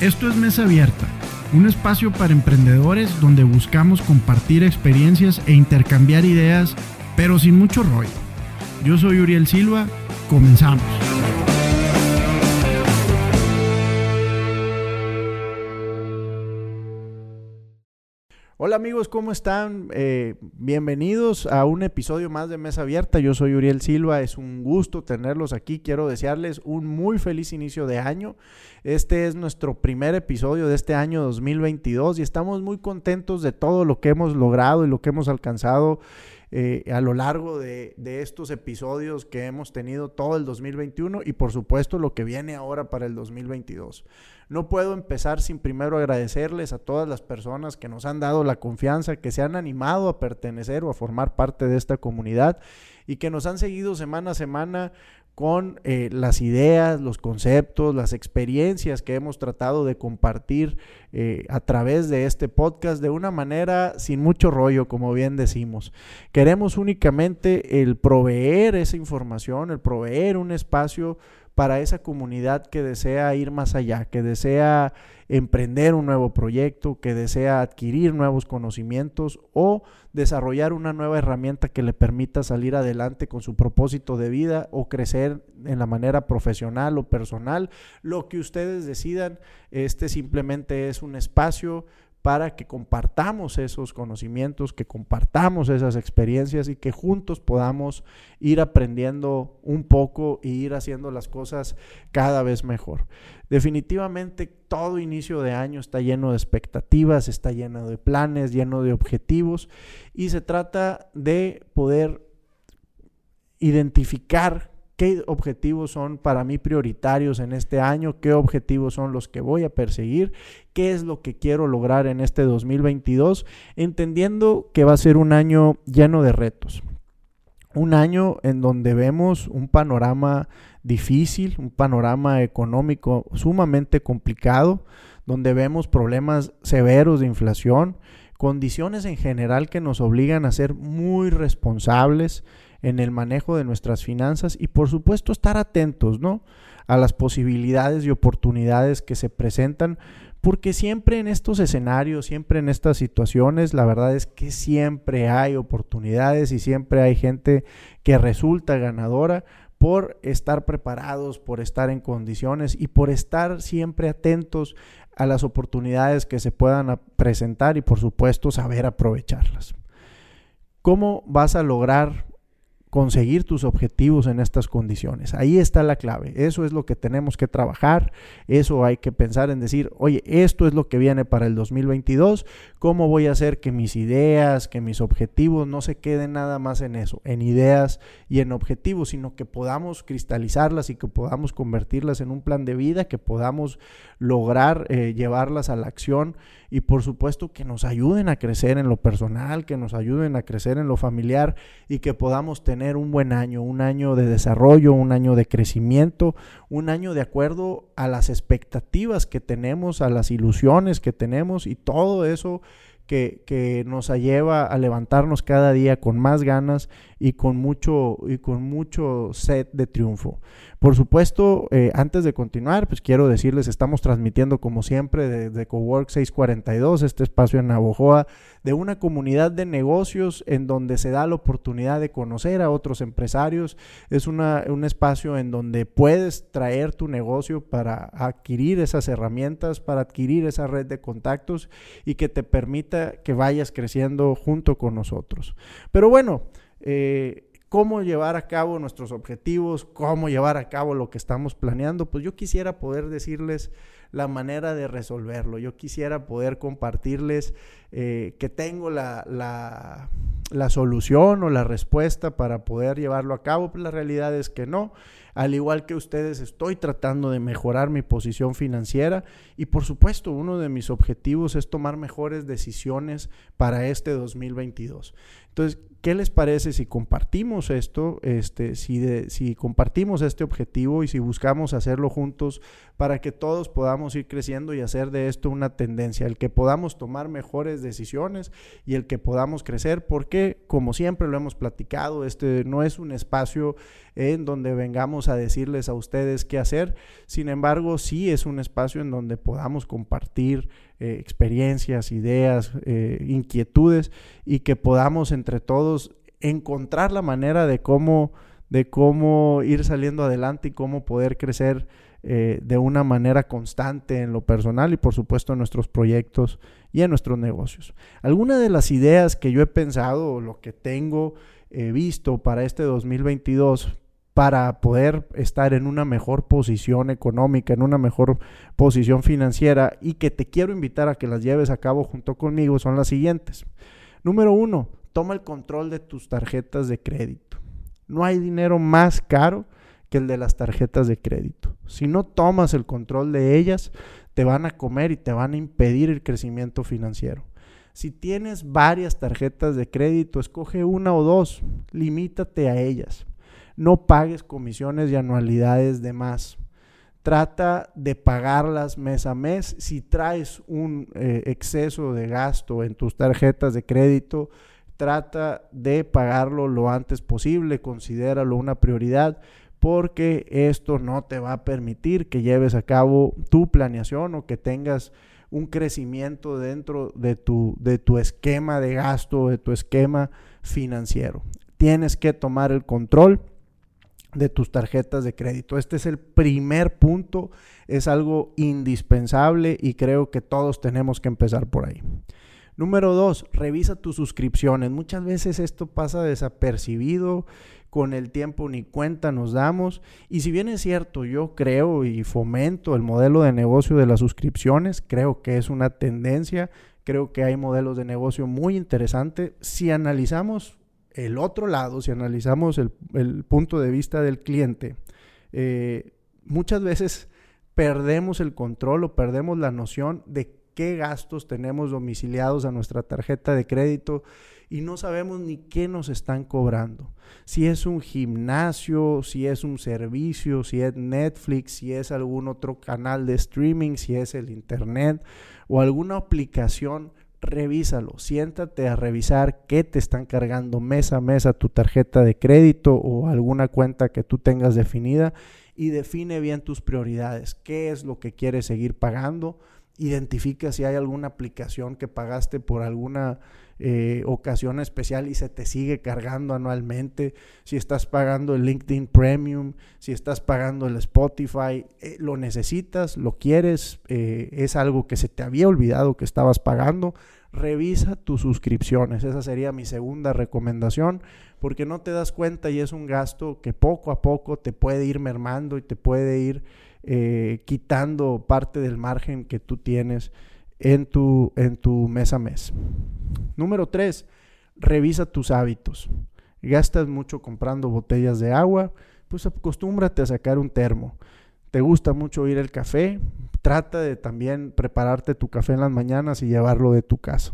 Esto es Mesa Abierta, un espacio para emprendedores donde buscamos compartir experiencias e intercambiar ideas, pero sin mucho rollo. Yo soy Uriel Silva, comenzamos. Hola amigos, ¿cómo están? Eh, bienvenidos a un episodio más de Mesa Abierta. Yo soy Uriel Silva, es un gusto tenerlos aquí. Quiero desearles un muy feliz inicio de año. Este es nuestro primer episodio de este año 2022 y estamos muy contentos de todo lo que hemos logrado y lo que hemos alcanzado eh, a lo largo de, de, estos episodios que hemos tenido todo el 2021 y por supuesto lo que viene ahora para el 2022. No puedo empezar sin primero agradecerles a todas las personas que nos han dado la confianza, que se han animado a pertenecer o a formar parte de esta comunidad y que nos han seguido semana a semana con eh, las ideas, los conceptos, las experiencias que hemos tratado de compartir eh, a través de este podcast de una manera sin mucho rollo, como bien decimos. Queremos únicamente el proveer esa información, el proveer un espacio para esa comunidad que desea ir más allá, que desea emprender un nuevo proyecto, que desea adquirir nuevos conocimientos o desarrollar una nueva herramienta que le permita salir adelante con su propósito de vida o crecer en la manera profesional o personal. Lo que ustedes decidan, este simplemente es un espacio para que compartamos esos conocimientos, que compartamos esas experiencias y que juntos podamos ir aprendiendo un poco e ir haciendo las cosas cada vez mejor. Definitivamente todo inicio de año está lleno de expectativas, está lleno de planes, lleno de objetivos y se trata de poder identificar qué objetivos son para mí prioritarios en este año, qué objetivos son los que voy a perseguir, qué es lo que quiero lograr en este 2022, entendiendo que va a ser un año lleno de retos. Un año en donde vemos un panorama difícil, un panorama económico sumamente complicado, donde vemos problemas severos de inflación, condiciones en general que nos obligan a ser muy responsables, en el manejo de nuestras finanzas y por supuesto estar atentos, ¿no? A las posibilidades y oportunidades que se presentan, porque siempre en estos escenarios, siempre en estas situaciones, la verdad es que siempre hay oportunidades y siempre hay gente que resulta ganadora por estar preparados, por estar en condiciones y por estar siempre atentos a las oportunidades que se puedan presentar y por supuesto saber aprovecharlas. ¿Cómo vas a lograr conseguir tus objetivos en estas condiciones. Ahí está la clave. Eso es lo que tenemos que trabajar. Eso hay que pensar en decir, oye, esto es lo que viene para el 2022. ¿Cómo voy a hacer que mis ideas, que mis objetivos no se queden nada más en eso, en ideas y en objetivos, sino que podamos cristalizarlas y que podamos convertirlas en un plan de vida, que podamos lograr eh, llevarlas a la acción y por supuesto que nos ayuden a crecer en lo personal, que nos ayuden a crecer en lo familiar y que podamos tener un buen año, un año de desarrollo, un año de crecimiento, un año de acuerdo a las expectativas que tenemos, a las ilusiones que tenemos y todo eso que, que, nos lleva a levantarnos cada día con más ganas y con mucho, y con mucho set de triunfo. Por supuesto, eh, antes de continuar, pues quiero decirles, estamos transmitiendo como siempre desde Cowork 642, este espacio en Navojoa, de una comunidad de negocios en donde se da la oportunidad de conocer a otros empresarios. Es una, un espacio en donde puedes traer tu negocio para adquirir esas herramientas, para adquirir esa red de contactos y que te permita que vayas creciendo junto con nosotros. Pero bueno, eh, cómo llevar a cabo nuestros objetivos, cómo llevar a cabo lo que estamos planeando, pues yo quisiera poder decirles la manera de resolverlo. Yo quisiera poder compartirles eh, que tengo la, la, la, solución o la respuesta para poder llevarlo a cabo. Pues la realidad es que no. Al igual que ustedes, estoy tratando de mejorar mi posición financiera y por supuesto uno de mis objetivos es tomar mejores decisiones para este 2022. Entonces, ¿qué les parece si compartimos esto, este, si, si compartimos este objetivo y si buscamos hacerlo juntos para que todos podamos podamos ir creciendo y hacer de esto una tendencia, el que podamos tomar mejores decisiones y el que podamos crecer, porque como siempre lo hemos platicado, este no es un espacio en donde vengamos a decirles a ustedes qué hacer, sin embargo sí es un espacio en donde podamos compartir eh, experiencias, ideas, eh, inquietudes y que podamos entre todos encontrar la manera de cómo, de cómo ir saliendo adelante y cómo poder crecer eh, de una manera constante en lo personal y por supuesto en nuestros proyectos y en nuestros negocios. Algunas de las ideas que yo he pensado o lo que tengo visto para este 2022 para poder estar en una mejor posición económica, en una mejor posición financiera y que te quiero invitar a que las lleves a cabo junto conmigo son las siguientes. Número uno, toma el control de tus tarjetas de crédito. No hay dinero más caro que el de las tarjetas de crédito. Si no tomas el control de ellas, te van a comer y te van a impedir el crecimiento financiero. Si tienes varias tarjetas de crédito, escoge una o dos, limítate a ellas no pagues comisiones y anualidades de más. Trata de pagarlas mes a mes. Si traes un eh, exceso de gasto en tus tarjetas de crédito, trata de pagarlo lo antes posible. Considéralo una prioridad porque esto no te va a permitir que lleves a cabo tu planeación o que tengas un crecimiento dentro de tu, de tu esquema de gasto, de tu esquema financiero. Tienes que tomar el control de tus tarjetas de crédito. Este es el primer punto, es algo indispensable y creo que todos tenemos que empezar por ahí. Número dos, revisa tus suscripciones. Muchas veces esto pasa desapercibido, con el tiempo ni cuenta nos damos. Y si bien es cierto, yo creo y fomento el modelo de negocio de las suscripciones, creo que es una tendencia, creo que hay modelos de negocio muy interesantes. Si analizamos el otro lado, si analizamos el, punto de vista del cliente, eh, muchas veces perdemos el control o perdemos la noción de qué gastos tenemos domiciliados a nuestra tarjeta de crédito y no sabemos ni qué nos están cobrando. Si es un gimnasio, si es un servicio, si es Netflix, si es algún otro canal de streaming, si es el Internet o alguna aplicación revísalo, siéntate a revisar qué te están cargando mes a mes tu tarjeta de crédito o alguna cuenta que tú tengas definida y define bien tus prioridades, qué es lo que quieres seguir pagando, identifica si hay alguna aplicación que pagaste por alguna eh, ocasión especial y se te sigue cargando anualmente, si estás pagando el LinkedIn Premium, si estás pagando el Spotify, eh, lo necesitas, lo quieres, eh, es algo que se te había olvidado que estabas pagando, revisa tus suscripciones. Esa sería mi segunda recomendación, porque no te das cuenta y es un gasto que poco a poco te puede ir mermando y te puede ir quitando parte del margen que tú tienes en tu, en tu mes a mes. Número tres, revisa tus hábitos. Gastas mucho comprando botellas de agua, pues acostúmbrate a sacar un termo. ¿Te gusta mucho ir al café? Trata de también prepararte tu café en las mañanas y llevarlo de tu casa.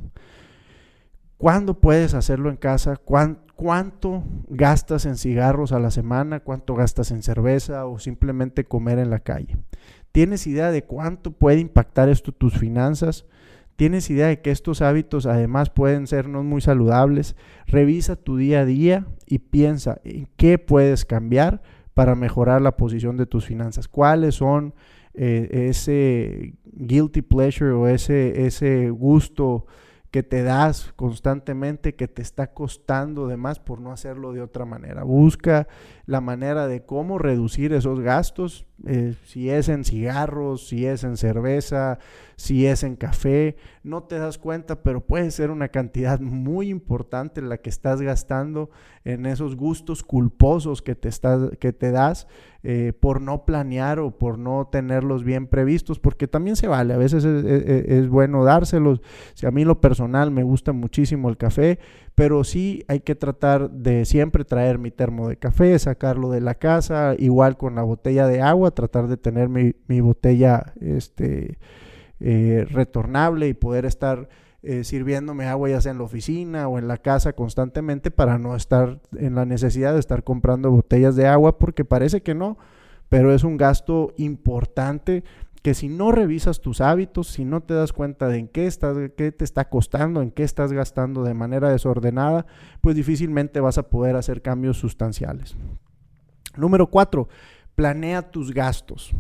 ¿Cuándo puedes hacerlo en casa? ¿Cuánto gastas en cigarros a la semana? ¿Cuánto gastas en cerveza o simplemente comer en la calle? ¿Tienes idea de cuánto puede impactar esto tus finanzas? ¿Tienes idea de que estos hábitos además pueden ser no muy saludables? Revisa tu día a día y piensa en qué puedes cambiar para mejorar la posición de tus finanzas. ¿Cuáles son eh, ese guilty pleasure o ese, ese gusto que te das constantemente, que te está costando de más por no hacerlo de otra manera. Busca la manera de cómo reducir esos gastos, eh, si es en cigarros, si es en cerveza, si es en café, no te das cuenta, pero puede ser una cantidad muy importante la que estás gastando en esos gustos culposos que te, que te das eh, por no planear o por no tenerlos bien previstos, porque también se vale, a veces es, bueno dárselos. Si a mí lo personal me gusta muchísimo el café, pero sí hay que tratar de siempre traer mi termo de café, sacarlo de la casa, igual con la botella de agua, tratar de tener mi, mi botella este, eh, retornable y poder estar eh, sirviéndome agua ya sea en la oficina o en la casa constantemente para no estar en la necesidad de estar comprando botellas de agua porque parece que no, pero es un gasto importante que si no revisas tus hábitos, si no te das cuenta de en qué, estás, qué te está costando, en qué estás gastando de manera desordenada, pues difícilmente vas a poder hacer cambios sustanciales. Número cuatro, planea tus gastos.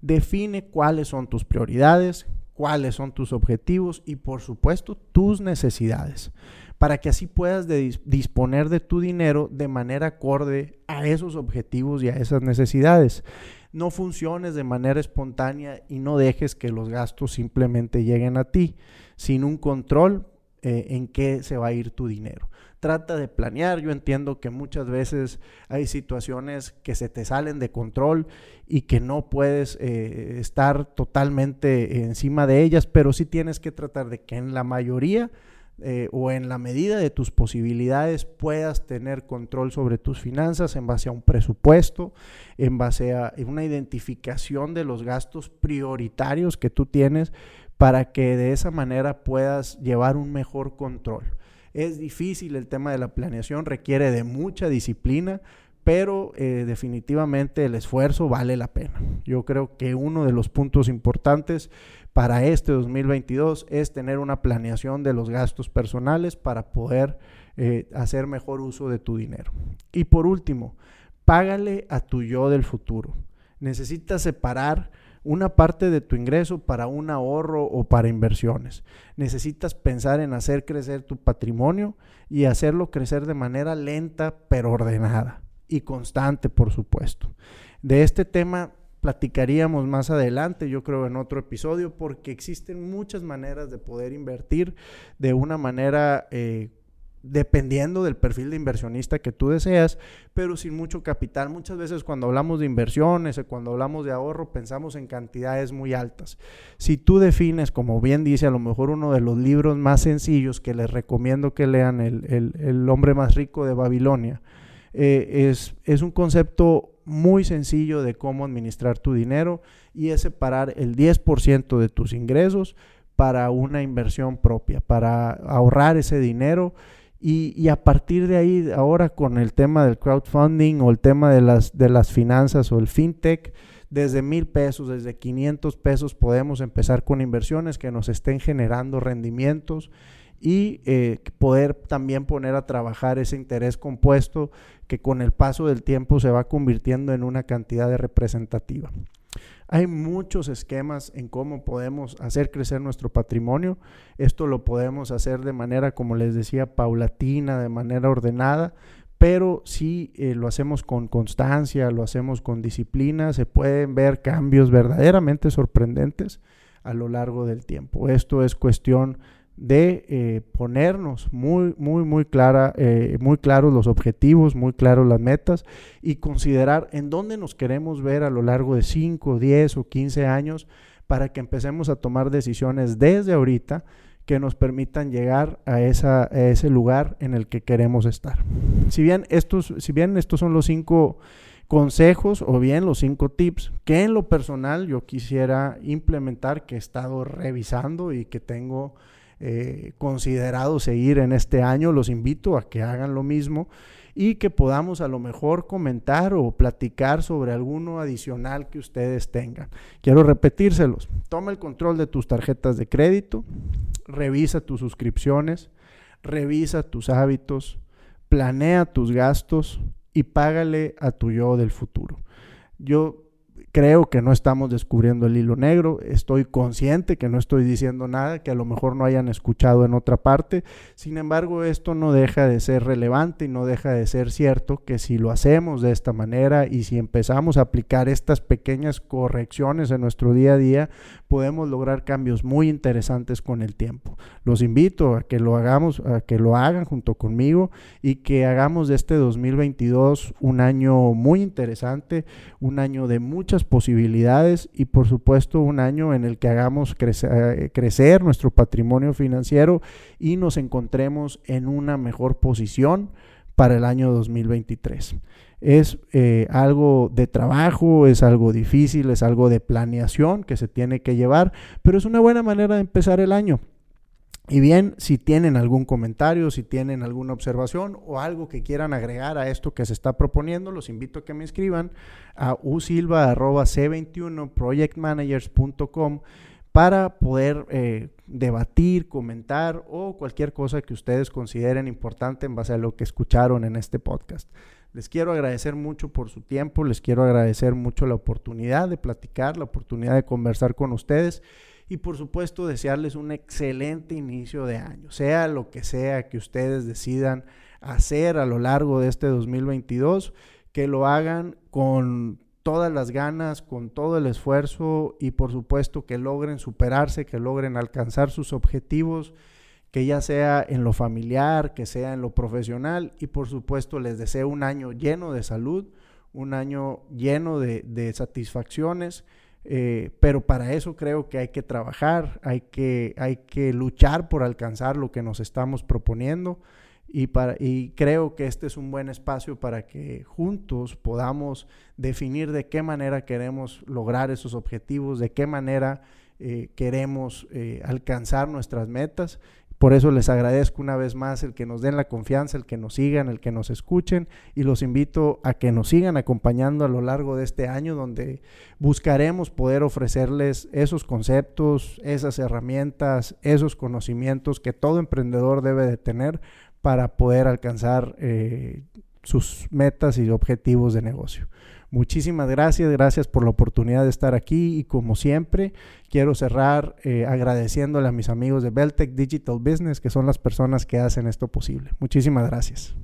Define cuáles son tus prioridades, cuáles son tus objetivos y por supuesto tus necesidades para que así puedas disponer de tu dinero de manera acorde a esos objetivos y a esas necesidades. No funciones de manera espontánea y no dejes que los gastos simplemente lleguen a ti sin un control eh, en qué se va a ir tu dinero. Trata de planear. Yo entiendo que muchas veces hay situaciones que se te salen de control y que no puedes eh, estar totalmente encima de ellas, pero sí tienes que tratar de que en la mayoría eh, o en la medida de tus posibilidades puedas tener control sobre tus finanzas en base a un presupuesto, en base a una identificación de los gastos prioritarios que tú tienes para que de esa manera puedas llevar un mejor control. Es difícil el tema de la planeación, requiere de mucha disciplina, pero eh, definitivamente el esfuerzo vale la pena. Yo creo que uno de los puntos importantes para este 2022 es tener una planeación de los gastos personales para poder eh, hacer mejor uso de tu dinero. Y por último, págale a tu yo del futuro. Necesitas separar una parte de tu ingreso para un ahorro o para inversiones. Necesitas pensar en hacer crecer tu patrimonio y hacerlo crecer de manera lenta pero ordenada y constante, por supuesto. De este tema platicaríamos más adelante, yo creo en otro episodio, porque existen muchas maneras de poder invertir de una manera eh, dependiendo del perfil de inversionista que tú deseas, pero sin mucho capital. Muchas veces cuando hablamos de inversiones o cuando hablamos de ahorro pensamos en cantidades muy altas. Si tú defines, como bien dice, a lo mejor uno de los libros más sencillos que les recomiendo que lean, El, hombre más rico de Babilonia, eh, es, es un concepto muy sencillo de cómo administrar tu dinero y es separar el 10% de tus ingresos para una inversión propia, para ahorrar ese dinero y, a partir de ahí, ahora con el tema del crowdfunding o el tema de las, de las finanzas o el fintech, desde mil pesos, desde 500 pesos podemos empezar con inversiones que nos estén generando rendimientos y eh, poder también poner a trabajar ese interés compuesto que con el paso del tiempo se va convirtiendo en una cantidad de representativa. Hay muchos esquemas en cómo podemos hacer crecer nuestro patrimonio. Esto lo podemos hacer de manera, como les decía, paulatina, de manera ordenada, pero si eh, lo hacemos con constancia, lo hacemos con disciplina, se pueden ver cambios verdaderamente sorprendentes a lo largo del tiempo. Esto es cuestión de eh, ponernos muy, muy, muy, clara, eh, muy claros los objetivos, muy claros las metas y considerar en dónde nos queremos ver a lo largo de 5, 10 o 15 años para que empecemos a tomar decisiones desde ahorita que nos permitan llegar a, esa, ese lugar en el que queremos estar. Si bien, estos, si bien estos son los cinco consejos o bien los cinco tips que en lo personal yo quisiera implementar, que he estado revisando y que tengo eh, considerado seguir en este año, los invito a que hagan lo mismo y que podamos a lo mejor comentar o platicar sobre alguno adicional que ustedes tengan. Quiero repetírselos. Toma el control de tus tarjetas de crédito, revisa tus suscripciones, revisa tus hábitos, planea tus gastos y págale a tu yo del futuro. Yo creo que no estamos descubriendo el hilo negro, estoy consciente que no estoy diciendo nada que a lo mejor no hayan escuchado en otra parte, sin embargo esto no deja de ser relevante y no deja de ser cierto que si lo hacemos de esta manera y si empezamos a aplicar estas pequeñas correcciones en nuestro día a día, podemos lograr cambios muy interesantes con el tiempo. Los invito a que lo hagamos, a que lo hagan junto conmigo y que hagamos de este 2022 un año muy interesante, un año de muchas posibilidades y por supuesto un año en el que hagamos crecer, crecer nuestro patrimonio financiero y nos encontremos en una mejor posición para el año 2023. Es eh, algo de trabajo, es algo difícil, es algo de planeación que se tiene que llevar, pero es una buena manera de empezar el año. Y bien, si tienen algún comentario, si tienen alguna observación o algo que quieran agregar a esto que se está proponiendo, los invito a que me escriban a usilva.c21projectmanagers.com para poder eh, debatir, comentar o cualquier cosa que ustedes consideren importante en base a lo que escucharon en este podcast. Les quiero agradecer mucho por su tiempo, les quiero agradecer mucho la oportunidad de platicar, la oportunidad de conversar con ustedes y por supuesto desearles un excelente inicio de año, sea lo que sea que ustedes decidan hacer a lo largo de este 2022, que lo hagan con todas las ganas, con todo el esfuerzo y por supuesto que logren superarse, que logren alcanzar sus objetivos, que ya sea en lo familiar, que sea en lo profesional. Y por supuesto les deseo un año lleno de salud, un año lleno de, satisfacciones eh, pero para eso creo que hay que trabajar, hay que, hay que luchar por alcanzar lo que nos estamos proponiendo y, para, y creo que este es un buen espacio para que juntos podamos definir de qué manera queremos lograr esos objetivos, de qué manera eh, queremos eh, alcanzar nuestras metas. Por eso les agradezco una vez más el que nos den la confianza, el que nos sigan, el que nos escuchen y los invito a que nos sigan acompañando a lo largo de este año donde buscaremos poder ofrecerles esos conceptos, esas herramientas, esos conocimientos que todo emprendedor debe de tener para poder alcanzar eh, sus metas y objetivos de negocio. Muchísimas gracias, gracias por la oportunidad de estar aquí y como siempre quiero cerrar eh, agradeciéndole a mis amigos de Beltec Digital Business que son las personas que hacen esto posible. Muchísimas gracias.